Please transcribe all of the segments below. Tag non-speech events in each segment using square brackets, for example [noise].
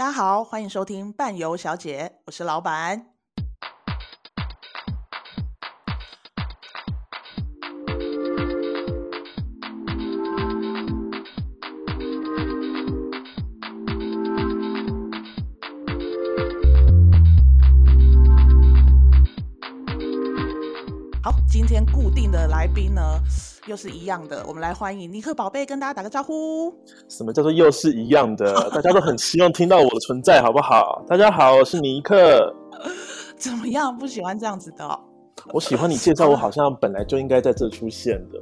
大家好，欢迎收听伴游小姐，我是老板。好，今天固定的来宾呢，又是一样的。我们来欢迎尼克宝贝，跟大家打个招呼。什么叫做又是一样的？[laughs] 大家都很希望听到我的存在，好不好？大家好，我是尼克。[laughs] 怎么样？不喜欢这样子的哦？我喜欢你介绍我，好像本来就应该在这出现的。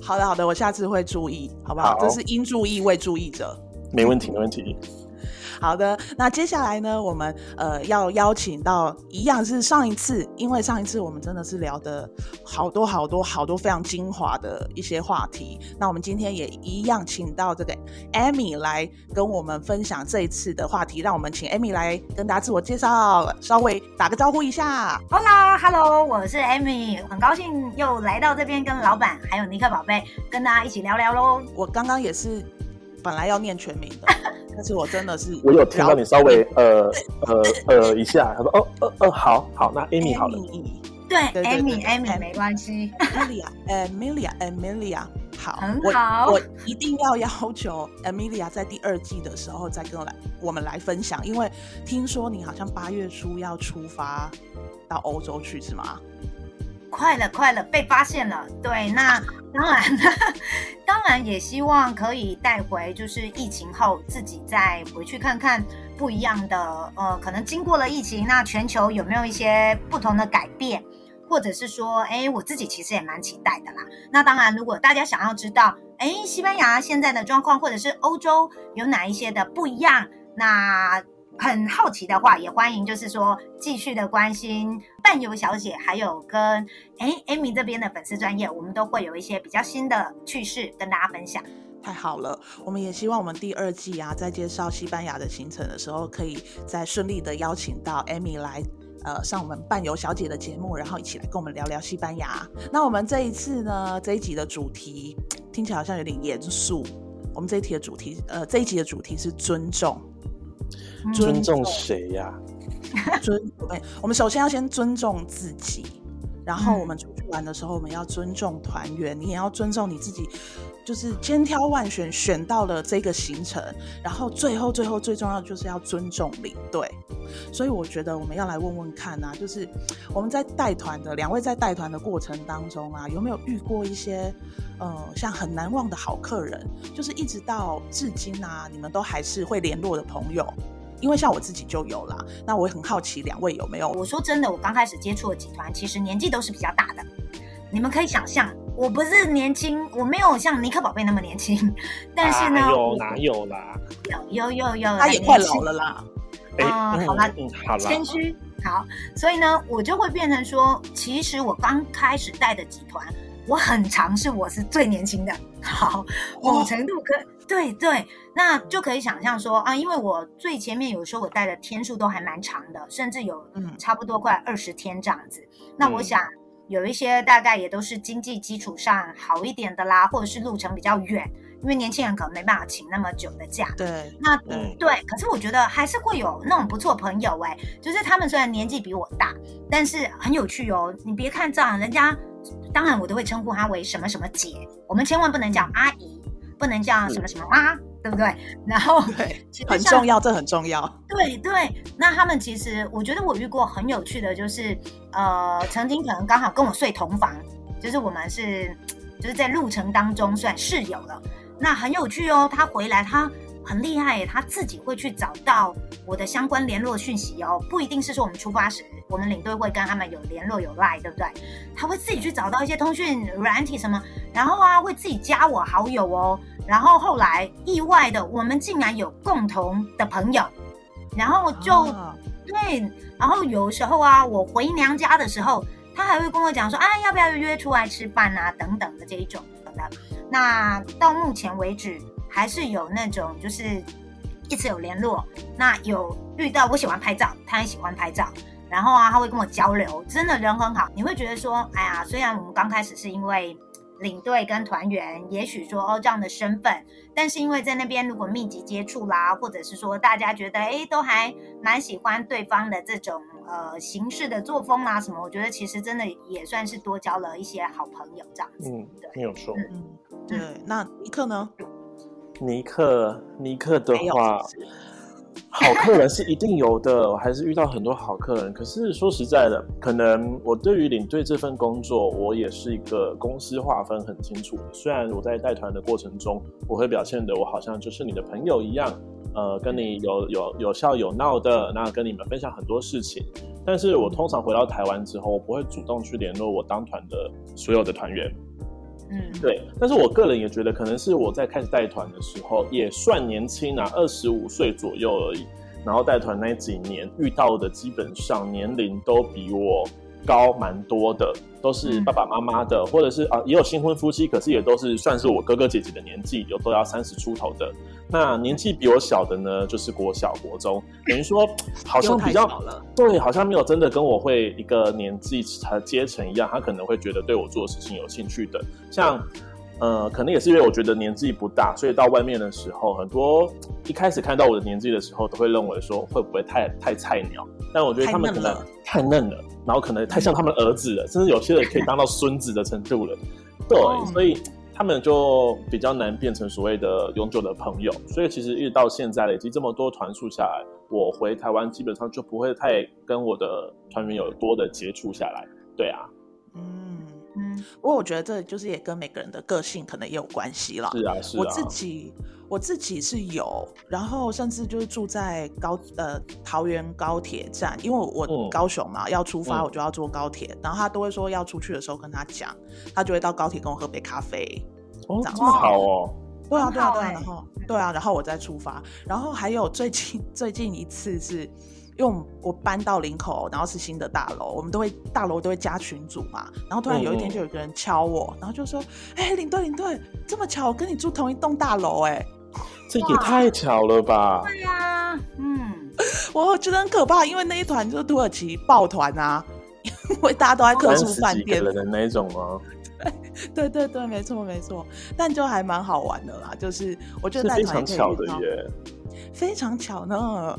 好的，好的，我下次会注意，好不好？好，这是应注意未注意者。没问题，没问题。好的，那接下来呢，我们呃要邀请到一样是上一次，因为上一次我们真的是聊的好多好多好多非常精华的一些话题，那我们今天也一样请到这个 Amy 来跟我们分享这一次的话题，让我们请 Amy 来跟大家自我介绍，稍微打个招呼一下。Hola，Hello，我是 Amy，很高兴又来到这边跟老板还有尼克宝贝跟大家一起聊聊喽。我刚刚也是本来要念全名的。[laughs] 但是我真的是，我有听到你稍微呃呃呃一下，他说哦哦哦，好好，那 Amy 好了，对，Amy Amy 没关系，Amelia，Amelia，Amelia，[laughs] 好，很好，我我一定要要求 Amelia 在第二季的时候再跟我来，我们来分享，因为听说你好像八月初要出发到欧洲去，是吗？快了，快了，被发现了。对，那当然，[laughs] 当然也希望可以带回，就是疫情后自己再回去看看不一样的。呃，可能经过了疫情，那全球有没有一些不同的改变，或者是说，哎，我自己其实也蛮期待的啦。那当然，如果大家想要知道，哎，西班牙现在的状况，或者是欧洲有哪一些的不一样，那。很好奇的话，也欢迎就是说继续的关心伴游小姐，还有跟哎 Amy 这边的粉丝专业，我们都会有一些比较新的趣事跟大家分享。太好了，我们也希望我们第二季啊，在介绍西班牙的行程的时候，可以再顺利的邀请到 Amy 来呃上我们伴游小姐的节目，然后一起来跟我们聊聊西班牙。那我们这一次呢，这一集的主题听起来好像有点严肃，我们这一题的主题呃这一集的主题是尊重。尊重谁呀？尊，我们首先要先尊重自己，然后我们出去玩的时候，我们要尊重团员，你也要尊重你自己，就是千挑万选选到了这个行程，然后最后最后最重要的就是要尊重领队。所以我觉得我们要来问问看啊，就是我们在带团的两位在带团的过程当中啊，有没有遇过一些呃像很难忘的好客人，就是一直到至今啊，你们都还是会联络的朋友？因为像我自己就有啦，那我也很好奇两位有没有？我说真的，我刚开始接触的集团，其实年纪都是比较大的。你们可以想象，我不是年轻，我没有像尼克宝贝那么年轻，但是呢，啊、有哪有啦？有有有有，他也快老了啦。哎、呃，好啦，嗯，好啦，谦虚好，所以呢，我就会变成说，其实我刚开始带的集团，我很尝试我是最年轻的。好，某程度可。对对，那就可以想象说啊，因为我最前面有时候我带的天数都还蛮长的，甚至有嗯差不多快二十天这样子。嗯、那我想有一些大概也都是经济基础上好一点的啦，或者是路程比较远，因为年轻人可能没办法请那么久的假。对，那嗯对，可是我觉得还是会有那种不错朋友哎，就是他们虽然年纪比我大，但是很有趣哦。你别看这样，人家当然我都会称呼她为什么什么姐，我们千万不能讲阿姨。不能叫什么什么妈，对不对？然后 [laughs] 对，很重要，这很重要。对对，那他们其实，我觉得我遇过很有趣的，就是呃，曾经可能刚好跟我睡同房，就是我们是就是在路程当中算室友了。那很有趣哦，他回来他很厉害耶，他自己会去找到我的相关联络讯息哦，不一定是说我们出发时。我们领队会跟他们有联络有赖，对不对？他会自己去找到一些通讯软体什么，然后啊会自己加我好友哦。然后后来意外的，我们竟然有共同的朋友，然后就、啊、对。然后有时候啊，我回娘家的时候，他还会跟我讲说，啊要不要约出来吃饭啊等等的这一种的。那到目前为止，还是有那种就是一直有联络。那有遇到我喜欢拍照，他也喜欢拍照。然后啊，他会跟我交流，真的人很好。你会觉得说，哎呀，虽然我们刚开始是因为领队跟团员，也许说哦这样的身份，但是因为在那边如果密集接触啦，或者是说大家觉得哎都还蛮喜欢对方的这种呃行事的作风啦什么，我觉得其实真的也算是多交了一些好朋友这样子。嗯，没有错。嗯，对。那尼克呢？尼克，尼克的话。好客人是一定有的，我还是遇到很多好客人。可是说实在的，可能我对于领队这份工作，我也是一个公司划分很清楚的。虽然我在带团的过程中，我会表现的我好像就是你的朋友一样，呃，跟你有有有笑有闹的，那跟你们分享很多事情。但是我通常回到台湾之后，我不会主动去联络我当团的所有的团员。嗯，对，但是我个人也觉得，可能是我在开始带团的时候也算年轻啊，二十五岁左右而已。然后带团那几年遇到的，基本上年龄都比我高蛮多的，都是爸爸妈妈的，嗯、或者是啊，也有新婚夫妻，可是也都是算是我哥哥姐姐的年纪，有都要三十出头的。那年纪比我小的呢，就是国小、国中，等于说 [clears throat] 好像比较对，好像没有真的跟我会一个年纪和阶层一样，他可能会觉得对我做的事情有兴趣的。像呃，可能也是因为我觉得年纪不大，所以到外面的时候，很多一开始看到我的年纪的时候，都会认为说会不会太太菜鸟？但我觉得他们可能太嫩了，太嫩了，然后可能太像他们儿子了，甚至有些人可以当到孙子的程度了。对，所以。他们就比较难变成所谓的永久的朋友，所以其实一直到现在累积这么多团数下来，我回台湾基本上就不会太跟我的团员有多的接触下来。对啊，嗯，不过我觉得这就是也跟每个人的个性可能也有关系了。是啊，是啊。我自己我自己是有，然后甚至就是住在高呃桃园高铁站，因为我高雄嘛，嗯、要出发我就要坐高铁，嗯、然后他都会说要出去的时候跟他讲，他就会到高铁跟我喝杯咖啡。哦，这么好哦！对啊，对啊，对啊，然后对啊，然后我再出发。然后还有最近最近一次是，因为我我搬到林口，然后是新的大楼，我们都会大楼都会加群组嘛。然后突然有一天就有一个人敲我，嗯、然后就说：“哎、欸，领队领队，这么巧，我跟你住同一栋大楼哎、欸！”这也太巧了吧？对呀、啊，嗯，[laughs] 我觉得很可怕，因为那一团就是土耳其抱团啊，因为大家都在客住饭店的那种 [laughs] 吗？对对对，没错没错，但就还蛮好玩的啦。就是我觉得非常巧的耶，非常巧呢。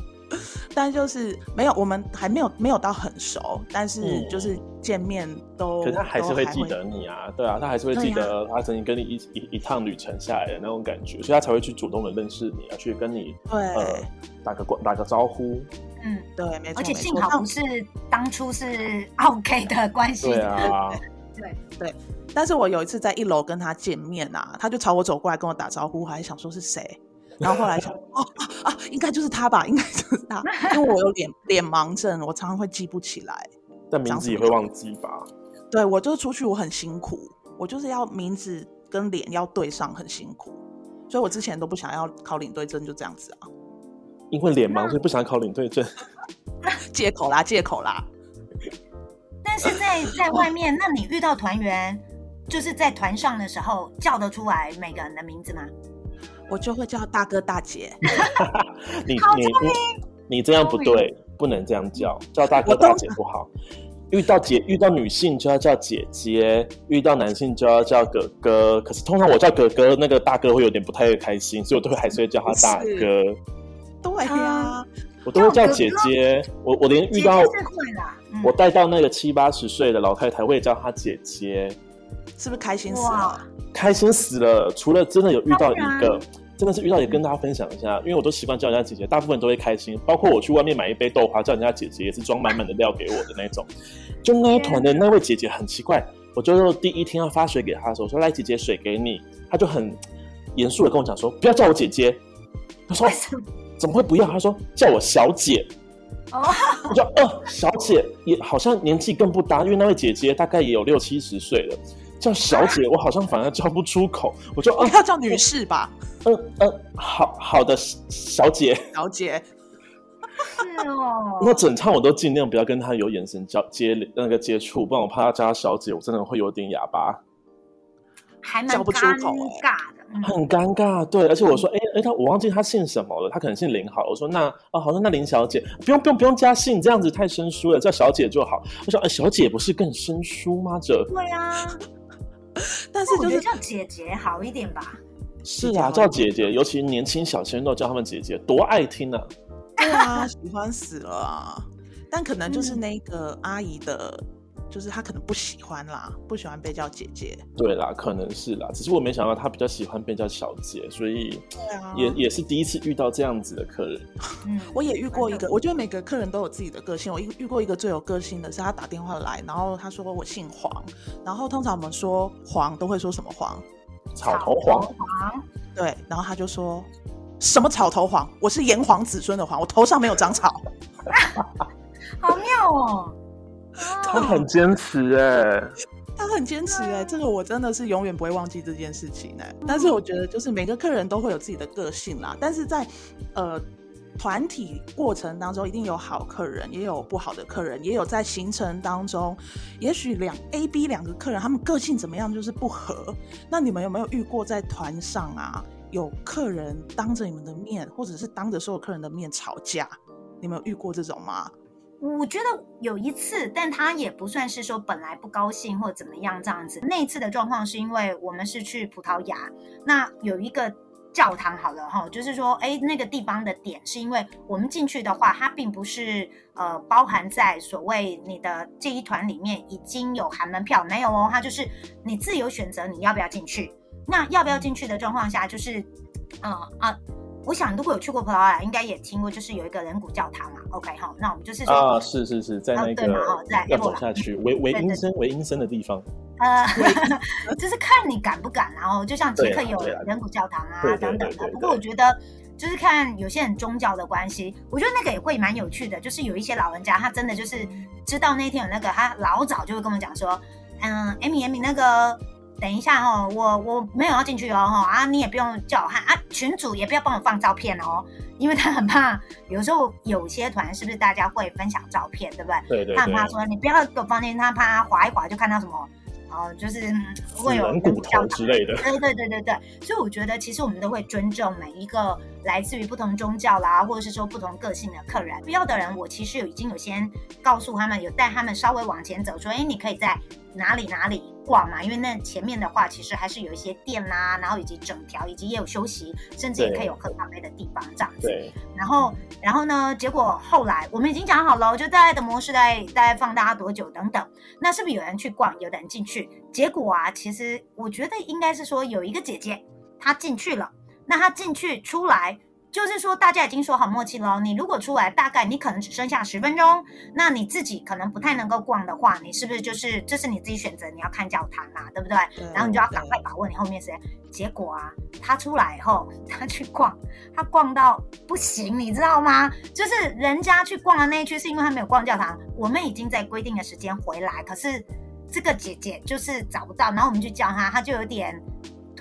但就是没有，我们还没有没有到很熟，但是就是见面都。可是他还是会记得你啊，对啊，他还是会记得他曾经跟你一一一趟旅程下来的那种感觉，所以他才会去主动的认识你，啊去跟你对呃打个打个招呼。嗯，对，没错。而且幸好不是当初是 [laughs] OK 的关系。对啊，[laughs] 对对。但是我有一次在一楼跟他见面啊，他就朝我走过来跟我打招呼，我还想说是谁，然后后来想哦啊啊，应该就是他吧，应该就是他，因为我有脸脸盲症，我常常会记不起来，[laughs] 但名字也会忘记吧？对，我就是出去我很辛苦，我就是要名字跟脸要对上，很辛苦，所以我之前都不想要考领队证，就这样子啊。因为脸盲，所以不想考领队证，[laughs] 借口啦，借口啦。[laughs] 但是在在外面，那你遇到团员？就是在团上的时候叫得出来每个人的名字吗？我就会叫大哥大姐。[laughs] 你你你你这样不对，不能这样叫，叫大哥大姐不好。遇到姐遇到女性就要叫姐姐，遇到男性就要叫哥哥。可是通常我叫哥哥，那个大哥会有点不太开心，所以我都会还是会叫他大哥。对呀，我都会叫姐姐。我我连遇到我带到那个七八十岁的老太太，我也叫她姐姐。是不是开心死了？开心死了！除了真的有遇到一个，真的是遇到也跟大家分享一下，因为我都习惯叫人家姐姐，大部分都会开心。包括我去外面买一杯豆花，叫人家姐姐，也是装满满的料给我的那种。就那一团的那位姐姐很奇怪，我就第一天要发水给她的时候，说来姐姐水给你，她就很严肃的跟我讲说，不要叫我姐姐。她说怎么会不要？她说叫我小姐。哦，我说哦，小姐也好像年纪更不搭，因为那位姐姐大概也有六七十岁了。叫小姐，我好像反而叫不出口。[laughs] 我就哦，要叫女士吧。嗯嗯，好好的，小姐，小姐。是哦。[laughs] 那整场我都尽量不要跟她有眼神交接那个接触，不然我怕她叫她小姐，我真的会有点哑巴。还蛮尴尬的，很尴尬。对，而且我说，哎哎，她我忘记她姓什么了，她可能姓林好。我说那哦，好，像那林小姐不用不用不用加姓，这样子太生疏了，叫小姐就好。我说，哎，小姐不是更生疏吗？这对啊。[laughs] 但是就是叫姐姐好一点吧。是啊，叫姐姐，尤其年轻小鲜肉叫他们姐姐，多爱听啊！对啊，喜欢死了啊！但可能就是那个阿姨的，嗯、就是他可能不喜欢啦，不喜欢被叫姐姐。对啦，可能是啦，只是我没想到他比较喜欢被叫小姐，所以也、啊、也是第一次遇到这样子的客人。[laughs] 嗯，我也遇过一个，我觉得每个客人都有自己的个性。我遇遇过一个最有个性的是，他打电话来，然后他说我姓黄，然后通常我们说黄都会说什么黄？草头黄，草头黄，对，然后他就说什么草头黄？我是炎黄子孙的黄，我头上没有长草，[laughs] 好妙哦！[laughs] 他很坚持哎，他很坚持哎，这个我真的是永远不会忘记这件事情哎。但是我觉得，就是每个客人都会有自己的个性啦，但是在呃。团体过程当中一定有好客人，也有不好的客人，也有在行程当中，也许两 A、B 两个客人，他们个性怎么样就是不合。那你们有没有遇过在团上啊，有客人当着你们的面，或者是当着所有客人的面吵架？你们有遇过这种吗？我觉得有一次，但他也不算是说本来不高兴或怎么样这样子。那次的状况是因为我们是去葡萄牙，那有一个。教堂好了哈，就是说，哎，那个地方的点是因为我们进去的话，它并不是呃包含在所谓你的这一团里面已经有含门票没有哦，它就是你自由选择你要不要进去。那要不要进去的状况下，就是，嗯啊。我想，如果有去过葡萄牙，应该也听过，就是有一个人骨教堂嘛。OK，好，那我们就是啊，是是是在那个在要走下去维维因森维阴森的地方。呃，就是看你敢不敢，然后就像捷克有人骨教堂啊等等的。不过我觉得，就是看有些人宗教的关系，我觉得那个也会蛮有趣的。就是有一些老人家，他真的就是知道那天有那个，他老早就会跟我们讲说，嗯，Amy，Amy 那个。等一下哦，我我没有要进去哦，哈啊，你也不用叫我看啊，群主也不要帮我放照片哦，因为他很怕，有时候有些团是不是大家会分享照片，对不对？对对对。他很怕说你不要给我放进，他怕他划一划就看到什么。哦，就是会有人骨头之类的，对对对对对，所以我觉得其实我们都会尊重每一个来自于不同宗教啦，或者是说不同个性的客人。不要的人，我其实有已经有先告诉他们，有带他们稍微往前走，说，哎，你可以在哪里哪里逛嘛，因为那前面的话其实还是有一些店啦，然后以及整条，以及也有休息，甚至也可以有喝咖啡的地方这样子。然后，然后呢，结果后来我们已经讲好了，就大概的模式大概大概放大家多久等等，那是不是有人去逛，有的人进去？结果啊，其实我觉得应该是说有一个姐姐，她进去了。那她进去出来，就是说大家已经说好默契了。你如果出来，大概你可能只剩下十分钟，那你自己可能不太能够逛的话，你是不是就是这是你自己选择？你要看教堂啊，对不对？对，然后你就要赶快把握你后面时间。结果啊，他出来以后，他去逛，他逛到不行，你知道吗？就是人家去逛的那一区，是因为他没有逛教堂。我们已经在规定的时间回来，可是。这个姐姐就是找不到，然后我们去叫她，她就有点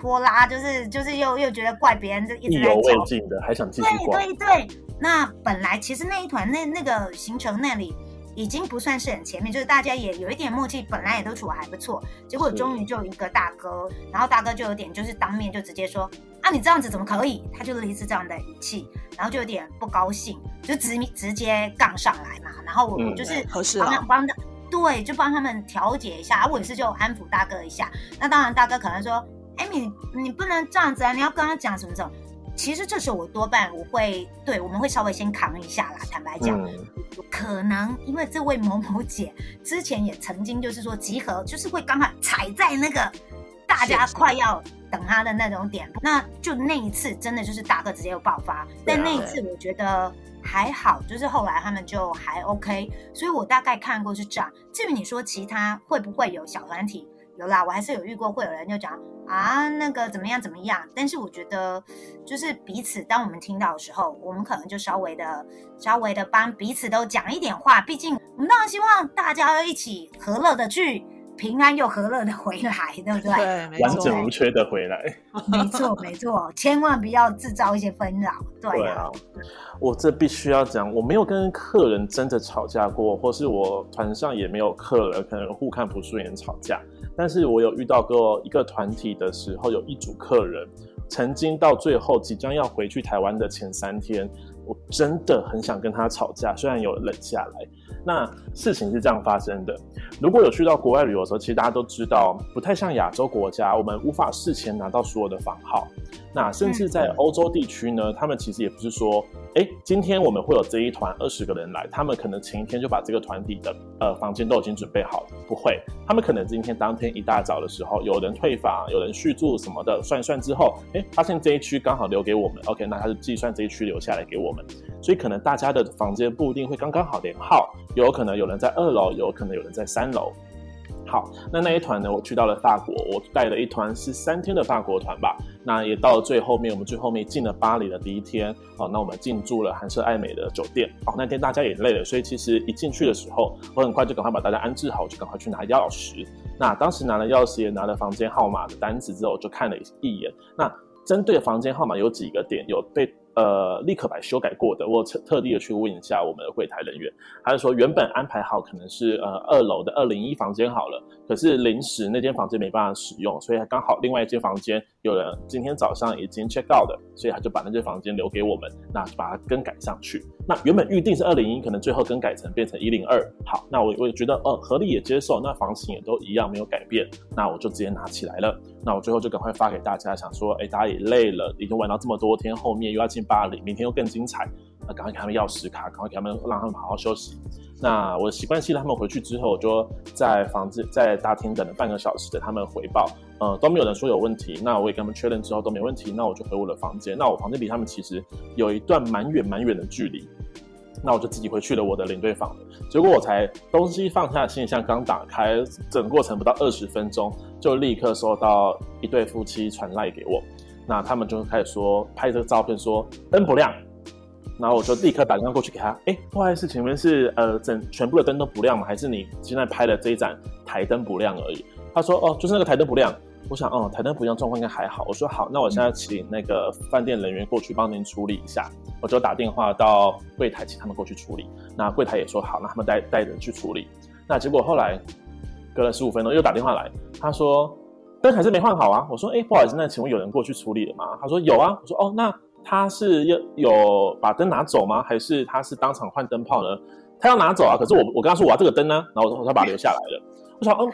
拖拉，就是就是又又觉得怪别人，就一直在意犹未尽的，还想继续逛。对对对，那本来其实那一团那那个行程那里已经不算是很前面，就是大家也有一点默契，本来也都处得还不错。结果终于就有一个大哥，然后大哥就有点就是当面就直接说啊，你这样子怎么可以？他就类似这样的语气，然后就有点不高兴，就直直接杠上来嘛。然后我们就是合适了，帮的。对，就帮他们调解一下，我也是就安抚大哥一下。那当然，大哥可能说：“哎，你你不能这样子啊，你要跟他讲什么什么。”其实这时候我多半我会对，我们会稍微先扛一下啦。坦白讲，嗯、可能因为这位某某姐之前也曾经就是说集合，就是会刚好踩在那个大家快要等他的那种点，那就那一次真的就是大哥直接又爆发。但那一次我觉得。还好，就是后来他们就还 OK，所以我大概看过是这样。至于你说其他会不会有小团体，有啦，我还是有遇过，会有人就讲啊那个怎么样怎么样。但是我觉得就是彼此，当我们听到的时候，我们可能就稍微的、稍微的帮彼此都讲一点话。毕竟我们当然希望大家要一起和乐的去。平安又和乐的回来，对不对？对，完整无缺的回来。[laughs] 没错，没错，千万不要制造一些纷扰。对啊，对啊，我这必须要讲，我没有跟客人真的吵架过，或是我团上也没有客人可能互看不顺眼吵架。但是我有遇到过一个团体的时候，有一组客人曾经到最后即将要回去台湾的前三天，我真的很想跟他吵架，虽然有冷下来。那事情是这样发生的。如果有去到国外旅游的时候，其实大家都知道，不太像亚洲国家，我们无法事前拿到所有的房号。那甚至在欧洲地区呢，他们其实也不是说，哎，今天我们会有这一团二十个人来，他们可能前一天就把这个团体的呃房间都已经准备好了。不会，他们可能今天当天一大早的时候，有人退房，有人续住什么的，算一算之后，哎，发现这一区刚好留给我们，OK，那他就计算这一区留下来给我们。所以可能大家的房间不一定会刚刚好连号，有可能有人在二楼，有可能有人在三楼。好，那那一团呢，我去到了法国，我带了一团是三天的法国团吧。那也到了最后面，我们最后面进了巴黎的第一天，哦，那我们进驻了韩舍爱美的酒店。哦，那天大家也累了，所以其实一进去的时候，我很快就赶快把大家安置好，我就赶快去拿钥匙。那当时拿了钥匙，也拿了房间号码的单子之后，我就看了一眼。那针对房间号码有几个点有被。呃，立刻把它修改过的，我特特地的去问一下我们的柜台人员，他就说原本安排好可能是呃二楼的二零一房间好了，可是临时那间房间没办法使用，所以刚好另外一间房间有人今天早上已经 check out 的，所以他就把那间房间留给我们，那把它更改上去。那原本预定是二零一，可能最后更改成变成一零二。好，那我我也觉得呃合理也接受，那房型也都一样没有改变，那我就直接拿起来了。那我最后就赶快发给大家，想说，哎，大家也累了，已经玩到这么多天，后面又要进巴黎，明天又更精彩，那赶快给他们钥匙卡，赶快给他们，让他们好好休息。那我习惯性他们回去之后，我就在房子在大厅等了半个小时，等他们回报，呃，都没有人说有问题。那我也跟他们确认之后都没问题，那我就回我的房间。那我房间离他们其实有一段蛮远蛮远的距离。那我就自己回去了我的领队房，结果我才东西放下，行李箱刚打开，整个过程不到二十分钟，就立刻收到一对夫妻传赖给我，那他们就开始说拍这个照片说灯不亮，然后我就立刻打电话过去给他，哎，不好意思，请问是呃整全部的灯都不亮吗？还是你现在拍的这一盏台灯不亮而已？他说哦，就是那个台灯不亮。我想，哦，台灯不亮，状况应该还好。我说好，那我现在请那个饭店人员过去帮您处理一下。我就打电话到柜台，请他们过去处理。那柜台也说好，那他们带带人去处理。那结果后来隔了十五分钟又打电话来，他说灯还是没换好啊。我说，哎，不好意思，那请问有人过去处理了吗？他说有啊。我说，哦，那他是要有把灯拿走吗？还是他是当场换灯泡呢？他要拿走啊。可是我我跟他说我要这个灯呢，然后我说他把它留下来了。我想，嗯。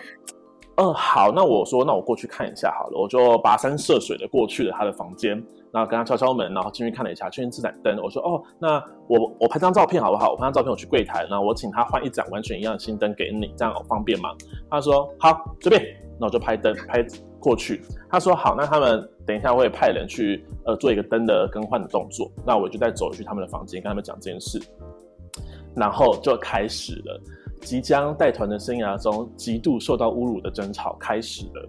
嗯、好，那我说，那我过去看一下好了，我就跋山涉水的过去了他的房间，然后跟他敲敲门，然后进去看了一下，确认这盏灯，我说，哦，那我我拍张照片好不好？我拍张照片，我去柜台，然后我请他换一盏完全一样的新灯给你，这样方便吗？他说好，随便，那我就拍灯拍过去。他说好，那他们等一下会派人去呃做一个灯的更换的动作，那我就再走去他们的房间跟他们讲这件事，然后就开始了。即将带团的生涯中极度受到侮辱的争吵开始了。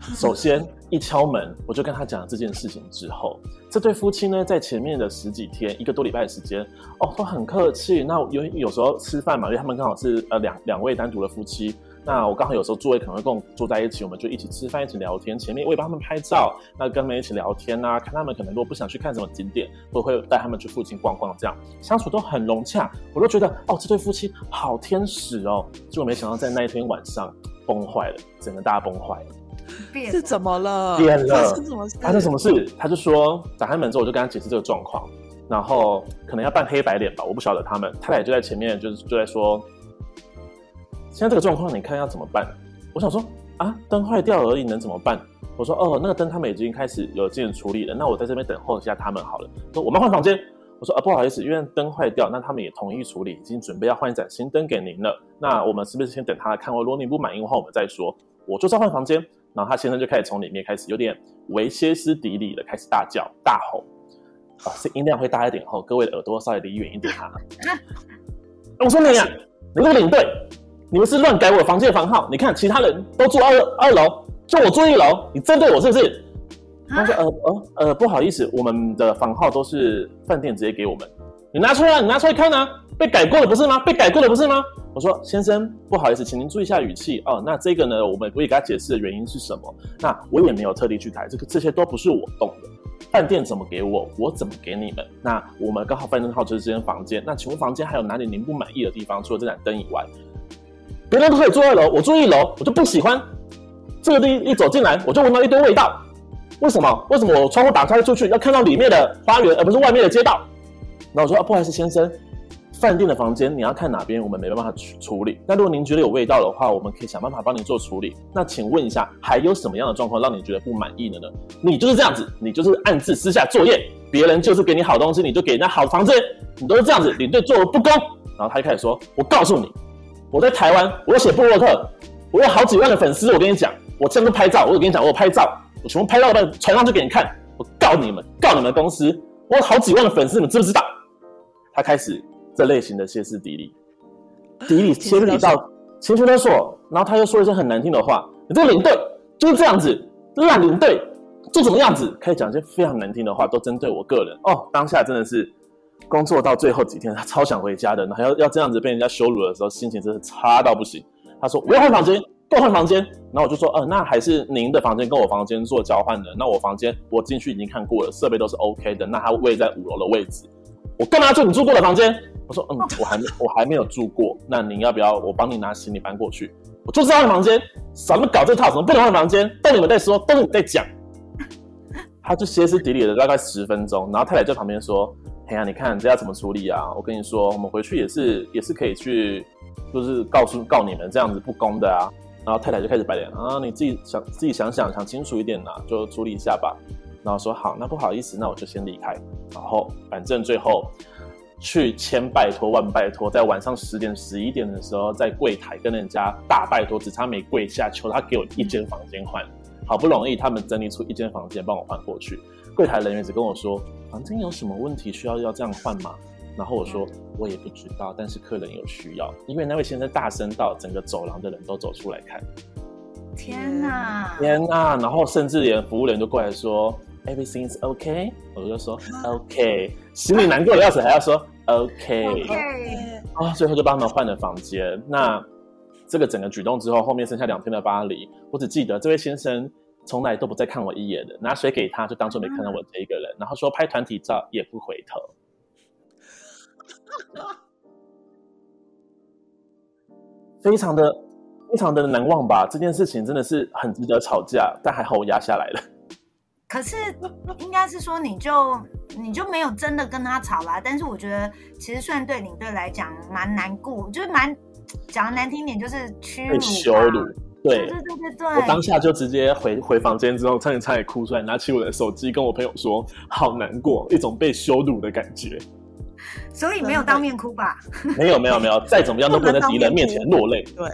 首先一敲门，我就跟他讲了这件事情之后，这对夫妻呢，在前面的十几天，一个多礼拜的时间，哦，都很客气。那有有时候吃饭嘛，因为他们刚好是呃两两位单独的夫妻。那我刚好有时候座位可能会跟我坐在一起，我们就一起吃饭，一起聊天。前面我也帮他们拍照，那跟他们一起聊天啊，看他们可能如果不想去看什么景点，我会带他们去附近逛逛，这样相处都很融洽。我都觉得哦，这对夫妻好天使哦。结果没想到在那一天晚上崩坏了，整个大崩坏了。变是怎么了？变了。发生什么事？发生什么事？他就说打开门之后，我就跟他解释这个状况，然后可能要扮黑白脸吧，我不晓得他们。太太就在前面，就是就在说。现在这个状况，你看要怎么办？我想说啊，灯坏掉而已，能怎么办？我说哦，那个灯他们已经开始有进行处理了，那我在这边等候一下他们好了。说我们换房间。我说啊，不好意思，因为灯坏掉，那他们也同意处理，已经准备要换一盏新灯给您了。那我们是不是先等他来看？如果你不满意的话，我们再说。我就是要换房间。然后他先生就开始从里面开始有点微歇斯底里的开始大叫大吼啊，是音量会大一点后，各位的耳朵稍微离远一点哈。[laughs] 我说你呀，你那个领队。你们是乱改我房间的房号？你看其他人都住二二楼，就我住一楼，你针对我是不是？他说呃呃呃，不好意思，我们的房号都是饭店直接给我们。你拿出来，你拿出来看啊，被改过了不是吗？被改过了不是吗？我说先生，不好意思，请您注意一下语气哦。那这个呢，我们可以给他解释的原因是什么？那我也没有特地去改，这个这些都不是我动的，饭店怎么给我，我怎么给你们？那我们刚好饭店号就是这间房间，那请问房间还有哪里您不满意的地方？除了这盏灯以外？别人都可以住二楼，我住一楼，我就不喜欢。这个地一走进来，我就闻到一堆味道。为什么？为什么我窗户打开出去要看到里面的花园，而不是外面的街道？然后我说啊，不好意思，先生。饭店的房间你要看哪边，我们没办法处处理。那如果您觉得有味道的话，我们可以想办法帮您做处理。那请问一下，还有什么样的状况让你觉得不满意的呢？你就是这样子，你就是暗自私下作业，别人就是给你好东西，你就给人家好房子，你都是这样子，领队做的不公。然后他就开始说：“我告诉你，我在台湾，我写布洛克，我有好几万的粉丝。我跟你讲，我这样都拍照，我有跟你讲，我有拍照，我全部拍到的传上去给你看。我告你们，告你们公司，我有好几万的粉丝，你们知不知道？”他开始。这类型的歇斯底里，底里歇斯到情绪勒索，然后他又说一些很难听的话。你这个领队就是这样子，烂领队就什么样子，开始讲一些非常难听的话，都针对我个人。哦，当下真的是工作到最后几天，他超想回家的，然后要要这样子被人家羞辱的时候，心情真是差到不行。他说我要换房间，给我换房间。然后我就说，呃，那还是您的房间跟我房间做交换的。那我房间我进去已经看过了，设备都是 OK 的。那他位在五楼的位置，我干嘛住你住过的房间？我说嗯，我还没我还没有住过，那您要不要我帮你拿行李搬过去？我就知道换房间，什么搞这套，怎么不能换房间？都你们在说，都你们在讲。他就歇斯底里了大概十分钟，然后太太在旁边说：“哎呀，你看这要怎么处理啊？我跟你说，我们回去也是也是可以去，就是告诉告你们这样子不公的啊。”然后太太就开始摆脸啊，你自己想自己想想想清楚一点呐，就处理一下吧。然后说好，那不好意思，那我就先离开。然后反正最后。去千拜托万拜托，在晚上十点十一点的时候，在柜台跟人家大拜托，只差没跪下求他给我一间房间换。好不容易他们整理出一间房间帮我换过去，柜台人员只跟我说房间有什么问题需要要这样换吗？然后我说我也不知道，但是客人有需要，因为那位先生大声到整个走廊的人都走出来看。天哪！天哪！然后甚至连服务人都过来说：“Everything is OK，我就说 OK，心里难过的要死，还要说。OK，啊 Okay.、哦，最后就帮他们换了房间。那这个整个举动之后，后面剩下两天的巴黎，我只记得这位先生从来都不再看我一眼的，拿水给他就当做没看到我这一个人，嗯、然后说拍团体照也不回头，[laughs] 非常的非常的难忘吧。这件事情真的是很值得吵架，但还好我压下来了。[laughs] 可是，应该是说，你就你就没有真的跟他吵啦。但是我觉得，其实算对领队来讲蛮难过，就是蛮讲的难听点，就是屈辱、羞辱。对对对对对。我当下就直接回回房间之后，差点差点哭出来，拿起我的手机跟我朋友说：“好难过，一种被羞辱的感觉。”所以没有当面哭吧？没有没有没有，[laughs] 再怎么样都不能在敌人面前落泪。[laughs] 对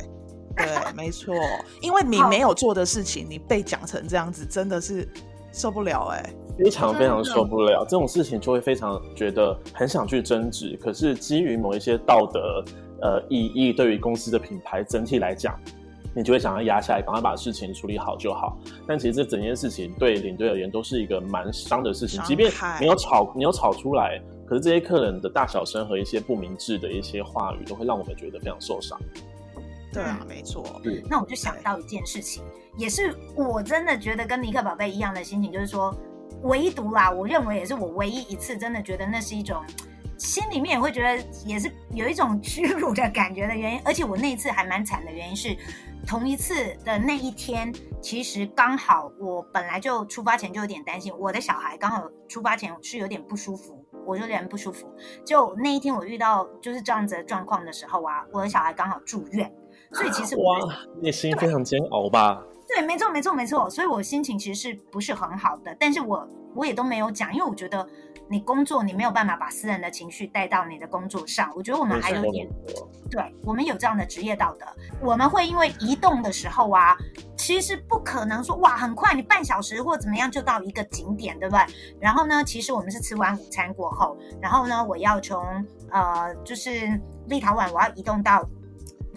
对，没错，因为你没有做的事情，你被讲成这样子，真的是。受不了哎、欸，非常非常受不了，这种事情就会非常觉得很想去争执，可是基于某一些道德呃意义，对于公司的品牌整体来讲，你就会想要压下来，赶快把事情处理好就好。但其实这整件事情对领队而言都是一个蛮伤的事情，即便没有吵，没有吵出来，可是这些客人的大小声和一些不明智的一些话语，都会让我们觉得非常受伤。对啊，没错。嗯，那我就想到一件事情，也是我真的觉得跟尼克宝贝一样的心情，就是说，唯独啦，我认为也是我唯一一次真的觉得那是一种心里面也会觉得也是有一种屈辱的感觉的原因。而且我那一次还蛮惨的原因是，同一次的那一天，其实刚好我本来就出发前就有点担心，我的小孩刚好出发前是有点不舒服，我就有点不舒服。就那一天我遇到就是这样子的状况的时候啊，我的小孩刚好住院。[laughs] 所以其实我内心非常煎熬吧？对，没错，没错，没错。所以我心情其实是不是很好的？但是我我也都没有讲，因为我觉得你工作你没有办法把私人的情绪带到你的工作上。我觉得我们还有点，对，我们有这样的职业道德。我们会因为移动的时候啊，其实不可能说哇很快，你半小时或怎么样就到一个景点，对不对？然后呢，其实我们是吃完午餐过后，然后呢，我要从呃就是立陶宛，我要移动到。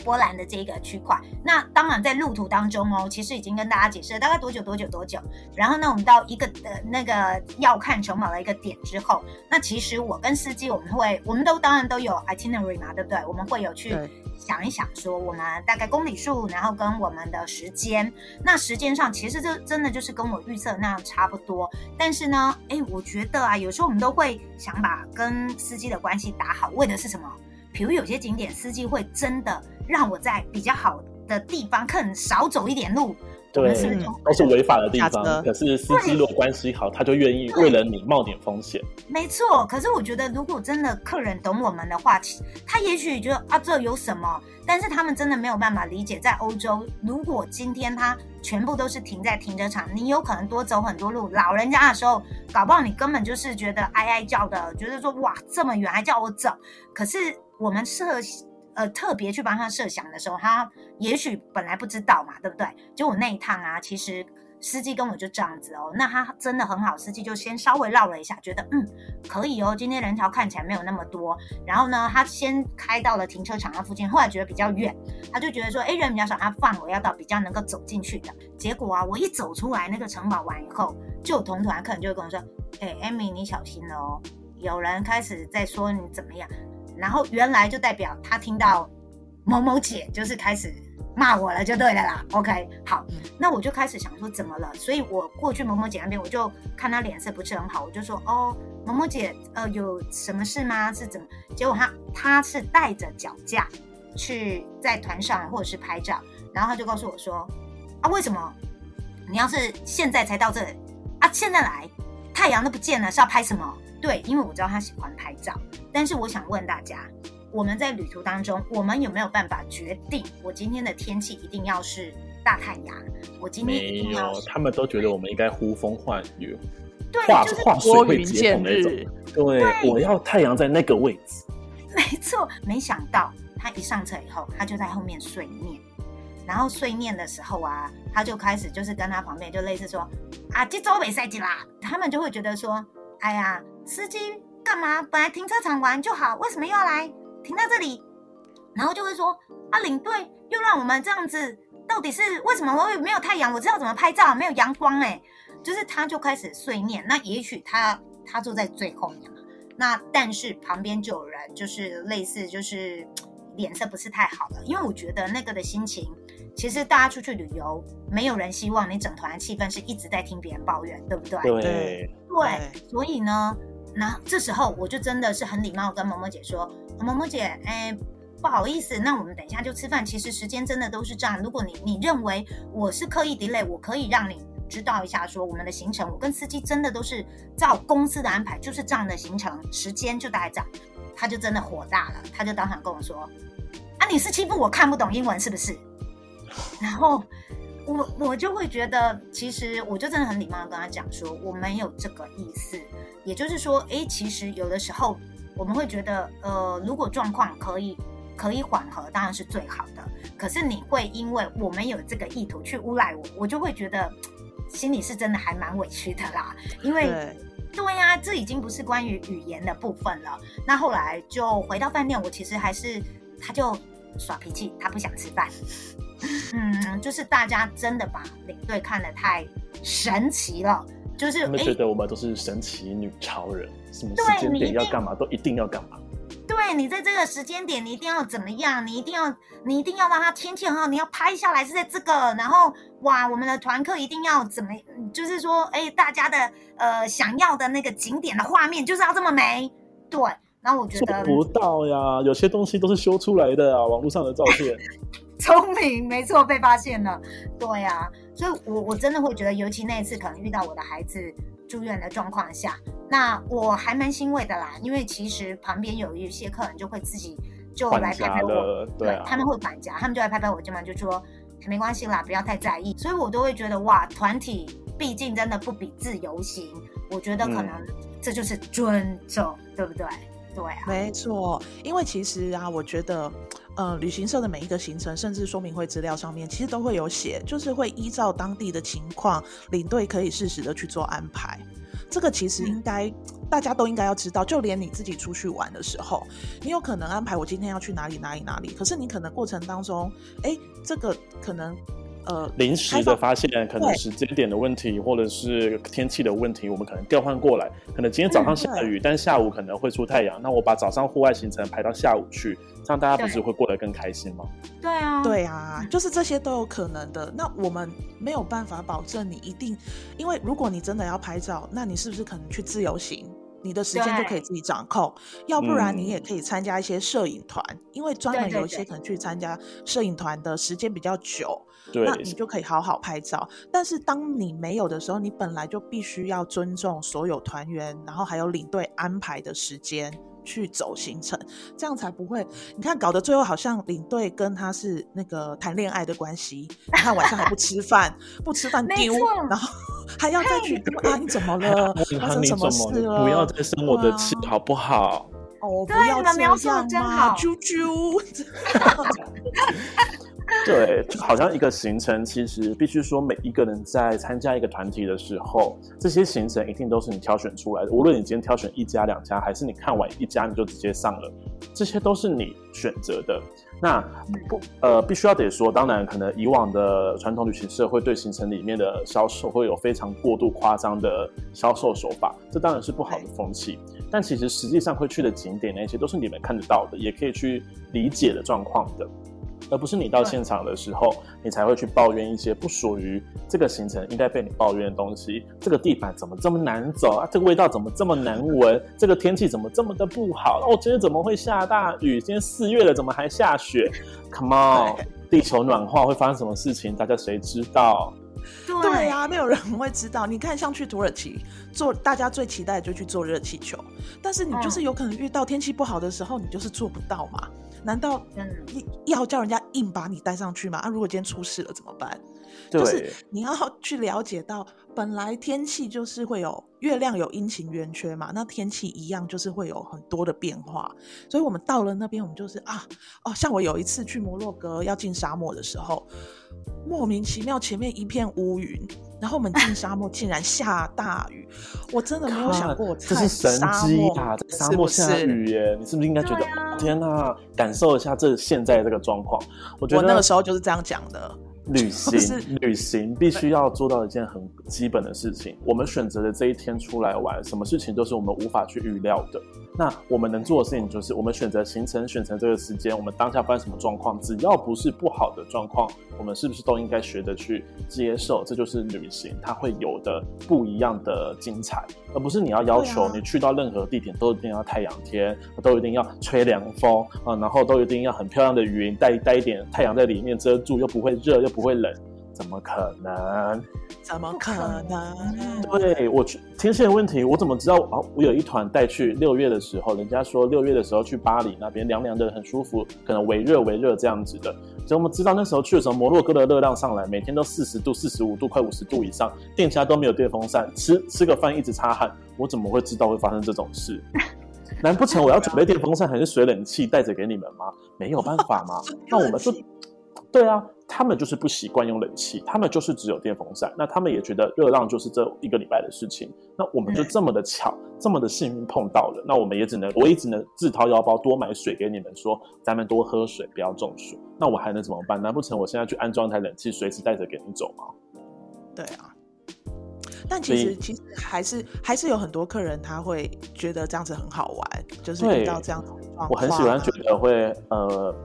波兰的这个区块，那当然在路途当中哦，其实已经跟大家解释了大概多久多久多久。然后呢，我们到一个呃那个要看城堡的一个点之后，那其实我跟司机我们会，我们都当然都有 itinerary 嘛，对不对？我们会有去想一想说我们大概公里数，然后跟我们的时间。那时间上其实这真的就是跟我预测那样差不多。但是呢，哎，我觉得啊，有时候我们都会想把跟司机的关系打好，为的是什么？比如有些景点，司机会真的让我在比较好的地方，可能少走一点路，对，都是违法的地方。可是司机如果关系好，他就愿意为了你冒点风险。没错，可是我觉得如果真的客人懂我们的话，他也许觉得啊，这有什么？但是他们真的没有办法理解，在欧洲，如果今天他全部都是停在停车场，你有可能多走很多路。老人家的时候，搞不好你根本就是觉得哀哀叫的，觉得说哇，这么远还叫我走。可是我们设。呃，特别去帮他设想的时候，他也许本来不知道嘛，对不对？就我那一趟啊，其实司机跟我就这样子哦，那他真的很好，司机就先稍微绕了一下，觉得嗯可以哦，今天人潮看起来没有那么多。然后呢，他先开到了停车场那附近，后来觉得比较远，他就觉得说，哎，人比较少，他放我要到比较能够走进去的。结果啊，我一走出来那个城堡完以后，就有同团客人就会跟我说，哎，Amy，你小心哦，有人开始在说你怎么样。然后原来就代表他听到某某姐就是开始骂我了，就对了啦。OK，好，那我就开始想说怎么了，所以我过去某某姐那边，我就看她脸色不是很好，我就说哦，某某姐，呃，有什么事吗？是怎么？结果她她是带着脚架去在团上或者是拍照，然后她就告诉我说啊，为什么你要是现在才到这里啊？现在来太阳都不见了，是要拍什么？对，因为我知道他喜欢拍照，但是我想问大家，我们在旅途当中，我们有没有办法决定，我今天的天气一定要是大太阳？我今天一定要没有，他们都觉得我们应该呼风唤雨，对，画就是画水会接风那种。对，对我要太阳在那个位置。没错，没想到他一上车以后，他就在后面睡念，然后睡念的时候啊，他就开始就是跟他旁边就类似说啊，这周没赛季啦，他们就会觉得说，哎呀。司机干嘛？本来停车场玩就好，为什么又要来停在这里？然后就会说啊，领队又让我们这样子，到底是为什么？我也没有太阳，我知道怎么拍照，没有阳光哎，就是他就开始碎念。那也许他他坐在最后面嘛，那但是旁边就有人就是类似就是脸色不是太好了，因为我觉得那个的心情，其实大家出去旅游，没有人希望你整团气氛是一直在听别人抱怨，对不对？对对，所以呢。那这时候我就真的是很礼貌跟萌萌姐说：“萌萌姐，哎，不好意思，那我们等一下就吃饭。其实时间真的都是这样。如果你你认为我是刻意 delay，我可以让你知道一下，说我们的行程，我跟司机真的都是照公司的安排，就是这样的行程，时间就大概这样。”他就真的火大了，他就当场跟我说：“啊，你是欺负我看不懂英文是不是？”然后我我就会觉得，其实我就真的很礼貌的跟他讲说，我没有这个意思。也就是说，诶，其实有的时候我们会觉得，呃，如果状况可以可以缓和，当然是最好的。可是你会因为我们有这个意图去诬赖我，我就会觉得心里是真的还蛮委屈的啦。因为对，对呀，这已经不是关于语言的部分了。那后来就回到饭店，我其实还是他就耍脾气，他不想吃饭。嗯，就是大家真的把领队看得太神奇了。就是他们觉得我们都是神奇女超人，什么时间点要干嘛都一定要干嘛。对，你在这个时间点，你一定要怎么样？你一定要，你一定要让他天气很好，你要拍下来是在这个。然后哇，我们的团客一定要怎么？就是说，哎，大家的呃想要的那个景点的画面就是要这么美。对，然后我觉得做不到呀，有些东西都是修出来的啊，网络上的照片。[laughs] 聪明，没错，被发现了。对呀、啊，所以我我真的会觉得，尤其那一次可能遇到我的孩子住院的状况下，那我还蛮欣慰的啦。因为其实旁边有一些客人就会自己就来拍拍我，对，对，他们会返家，他们就来拍拍我肩膀，就说没关系啦，不要太在意。所以我都会觉得哇，团体毕竟真的不比自由行，我觉得可能这就是尊重，嗯、对不对？对啊，没错，因为其实啊，我觉得。呃，旅行社的每一个行程，甚至说明会资料上面，其实都会有写，就是会依照当地的情况，领队可以适时的去做安排。这个其实应该、嗯、大家都应该要知道，就连你自己出去玩的时候，你有可能安排我今天要去哪里哪里哪里，可是你可能过程当中，哎，这个可能。呃，临时的发现可能时间点的问题，或者是天气的问题，我们可能调换过来。可能今天早上下雨，但下午可能会出太阳。那我把早上户外行程排到下午去，这样大家不是会过得更开心吗？对啊，对啊，就是这些都有可能的。那我们没有办法保证你一定，因为如果你真的要拍照，那你是不是可能去自由行？你的时间就可以自己掌控。要不然你也可以参加一些摄影团，嗯，因为专门有一些可能去参加摄影团的时间比较久，那你就可以好好拍照。但是当你没有的时候，你本来就必须要尊重所有团员，然后还有领队安排的时间。去走行程，这样才不会。你看，搞得最后好像领队跟他是那个谈恋爱的关系。你看晚上还不吃饭，不吃饭丢，然后还要再去啊？你怎么了？发生什么事了？不要再生我的气，好不好？哦，不要这样嘛，啾啾。[laughs] 对，就好像一个行程，其实必须说，每一个人在参加一个团体的时候，这些行程一定都是你挑选出来的。无论你今天挑选一家、两家，还是你看完一家你就直接上了，这些都是你选择的。那不呃，必须要得说，当然可能以往的传统旅行社会对行程里面的销售会有非常过度夸张的销售手法，这当然是不好的风气。但其实实际上会去的景点那些都是你们看得到的，也可以去理解的状况的。而不是你到现场的时候，你才会去抱怨一些不属于这个行程应该被你抱怨的东西。这个地板怎么这么难走啊？这个味道怎么这么难闻？这个天气怎么这么的不好？哦，今天怎么会下大雨？今天四月了，怎么还下雪？Come on，地球暖化会发生什么事情？大家谁知道？对呀、啊，没有人会知道。你看，像去土耳其做，大家最期待的就去坐热气球，但是你就是有可能遇到天气不好的时候，你就是做不到嘛。难道要叫人家硬把你带上去吗？啊，如果今天出事了怎么办？对，就是你要 [laughs] 去了解到，本来天气就是会有月亮有阴晴圆缺嘛，那天气一样就是会有很多的变化。所以我们到了那边，我们就是啊，哦，像我有一次去摩洛哥要进沙漠的时候，莫名其妙前面一片乌云。然后我们进沙漠，竟然下大雨，我真的没有想过，这是神机啊！在沙漠下雨耶，是是你是不是应该觉得、啊、天哪？感受一下这现在这个状况。我觉得我那个时候就是这样讲的。旅 [laughs] 行，旅行必须要做到一件很基本的事情。我们选择的这一天出来玩，什么事情都是我们无法去预料的。那我们能做的事情就是，我们选择行程，选择这个时间，我们当下发生什么状况，只要不是不好的状况，我们是不是都应该学着去接受？这就是旅行它会有的不一样的精彩，而不是你要要求你去到任何地点都一定要太阳天，都一定要吹凉风啊，然后都一定要很漂亮的云，带带一点太阳在里面遮住，又不会热又。不会冷，怎么可能？怎么可能？对，我去天线问题，我怎么知道？哦，我有一团带去六月的时候，人家说六月的时候去巴黎那边凉凉的，很舒服，可能微热微热这样子的。所以我们知道那时候去的时候，摩洛哥的热量上来，每天都四十度、四十五度、快五十度以上，店家都没有电风扇，吃吃个饭一直擦汗，我怎么会知道会发生这种事？难不成我要准备电风扇还是水冷气带着给你们吗？没有办法吗？[laughs] 那我们就。对啊，他们就是不习惯用冷气，他们就是只有电风扇。那他们也觉得热浪就是这一个礼拜的事情。那我们就这么的巧，嗯、这么的幸运碰到了。那我们也只能，我也只能自掏腰包多买水给你们说，说咱们多喝水，不要中暑。那我还能怎么办？难不成我现在去安装台冷气，随时带着给你走吗？对啊，但其实其实还是还是有很多客人他会觉得这样子很好玩，就是遇到这样的状况。我很喜欢觉得会呃。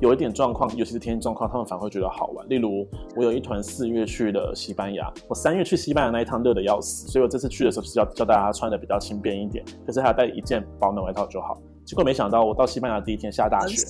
有一点状况，尤其是天气状况，他们反而会觉得好玩。例如，我有一团四月去的西班牙，我三月去西班牙那一趟热的要死，所以我这次去的时候是要叫大家穿的比较轻便一点，可是还要带一件保暖外套就好。结果没想到，我到西班牙第一天下大雪，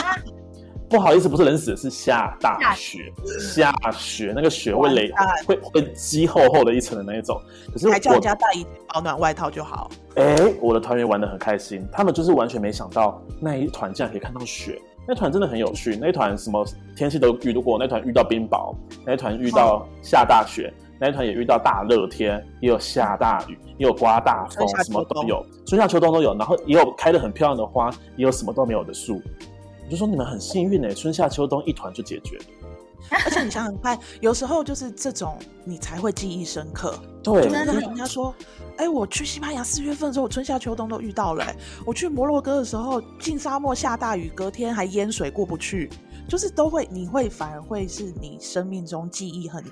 [laughs] 不好意思，不是冷死，是下大雪，下雪，那个雪会累，会会积厚厚的一层的那一种。可是我还叫人家带一件保暖外套就好。哎，我的团员玩的很开心，他们就是完全没想到那一团竟然可以看到雪。那团真的很有趣，那团什么天气都遇到过，那团遇到冰雹，那团遇到下大雪，那团也遇到大热天，也有下大雨，也有刮大风，什么都有，春夏秋冬都有，然后也有开的很漂亮的花，也有什么都没有的树。我就说你们很幸运哎，春夏秋冬一团就解决。而且你想想看，有时候就是这种你才会记忆深刻。对，就让人家说。哎，我去西班牙四月份的时候，我春夏秋冬都遇到了。我去摩洛哥的时候，进沙漠下大雨，隔天还淹水过不去，就是都会，你会反而会是你生命中记忆很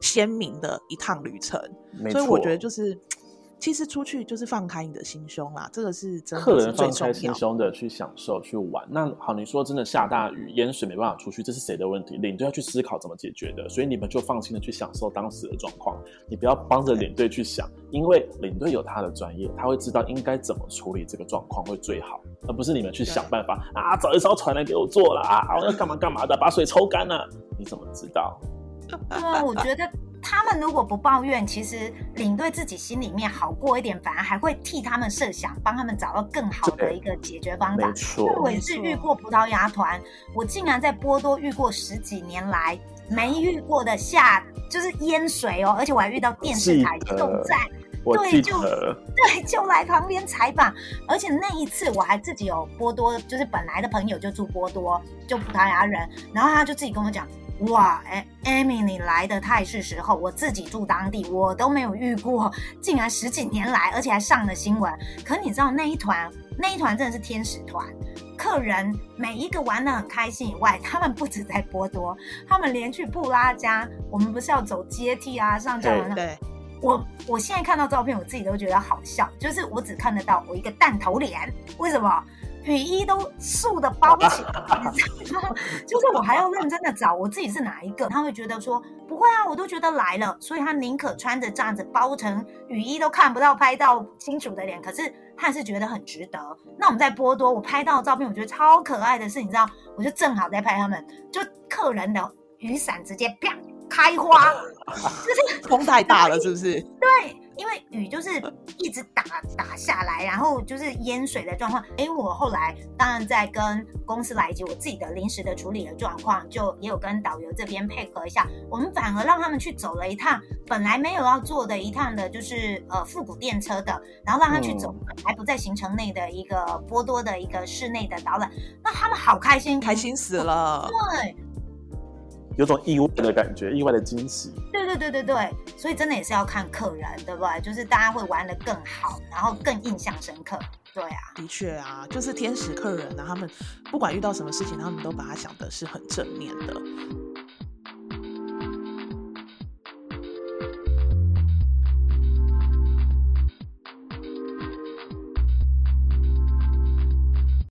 鲜明的一趟旅程。所以我觉得就是其实出去就是放开你的心胸啦，这个是真的。客人放开心胸的去享受去玩。那好，你说真的下大雨淹水没办法出去，这是谁的问题？领队要去思考怎么解决的。所以你们就放心的去享受当时的状况，你不要帮着领队去想，因为领队有他的专业，他会知道应该怎么处理这个状况会最好，而不是你们去想办法啊，找一艘船来给我做了啊，我要干嘛干嘛的，把水抽干了，你怎么知道？[laughs] 对啊，我觉得。他们如果不抱怨，其实领队自己心里面好过一点，反而还会替他们设想，帮他们找到更好的一个解决方法。没错，我也是遇过葡萄牙团，我竟然在波多遇过十几年来没遇过的下，就是淹水哦，而且我还遇到电视台就在，对，就对，就来旁边采访，而且那一次我还自己有波多，就是本来的朋友就住波多，就葡萄牙人，然后他就自己跟我讲。哇，哎，Amy，你来的太是时候。我自己住当地，我都没有遇过，竟然十几年来，而且还上了新闻。可你知道那一团，那一团真的是天使团，客人每一个玩的很开心以外，他们不止在波多，他们连去布拉加，我们不是要走阶梯啊，上这样的。对，我我现在看到照片，我自己都觉得好笑，就是我只看得到我一个弹头脸，为什么？雨衣都竖的包起来，你知道吗？[laughs] 就是我还要认真的找我自己是哪一个，他会觉得说不会啊，我都觉得来了，所以他宁可穿着这样子包成雨衣都看不到拍到清楚的脸，可是他是觉得很值得。那我们在波多，我拍到的照片，我觉得超可爱的是，你知道，我就正好在拍他们，就客人的雨伞直接啪开花，就 [laughs] 是风太大了，是不是？对。因为雨就是一直打打下来，然后就是淹水的状况。哎，我后来当然在跟公司来以及我自己的临时的处理的状况，就也有跟导游这边配合一下。我们反而让他们去走了一趟本来没有要做的一趟的，就是呃复古电车的，然后让他去走还不在行程内的一个波多的一个室内的导览。那他们好开心，开心死了。对。有种意外的感觉，意外的惊喜。对对对对对，所以真的也是要看客人，对不对？就是大家会玩得更好，然后更印象深刻。对啊，的确啊，就是天使客人啊，他们不管遇到什么事情，他们都把它想的是很正面的。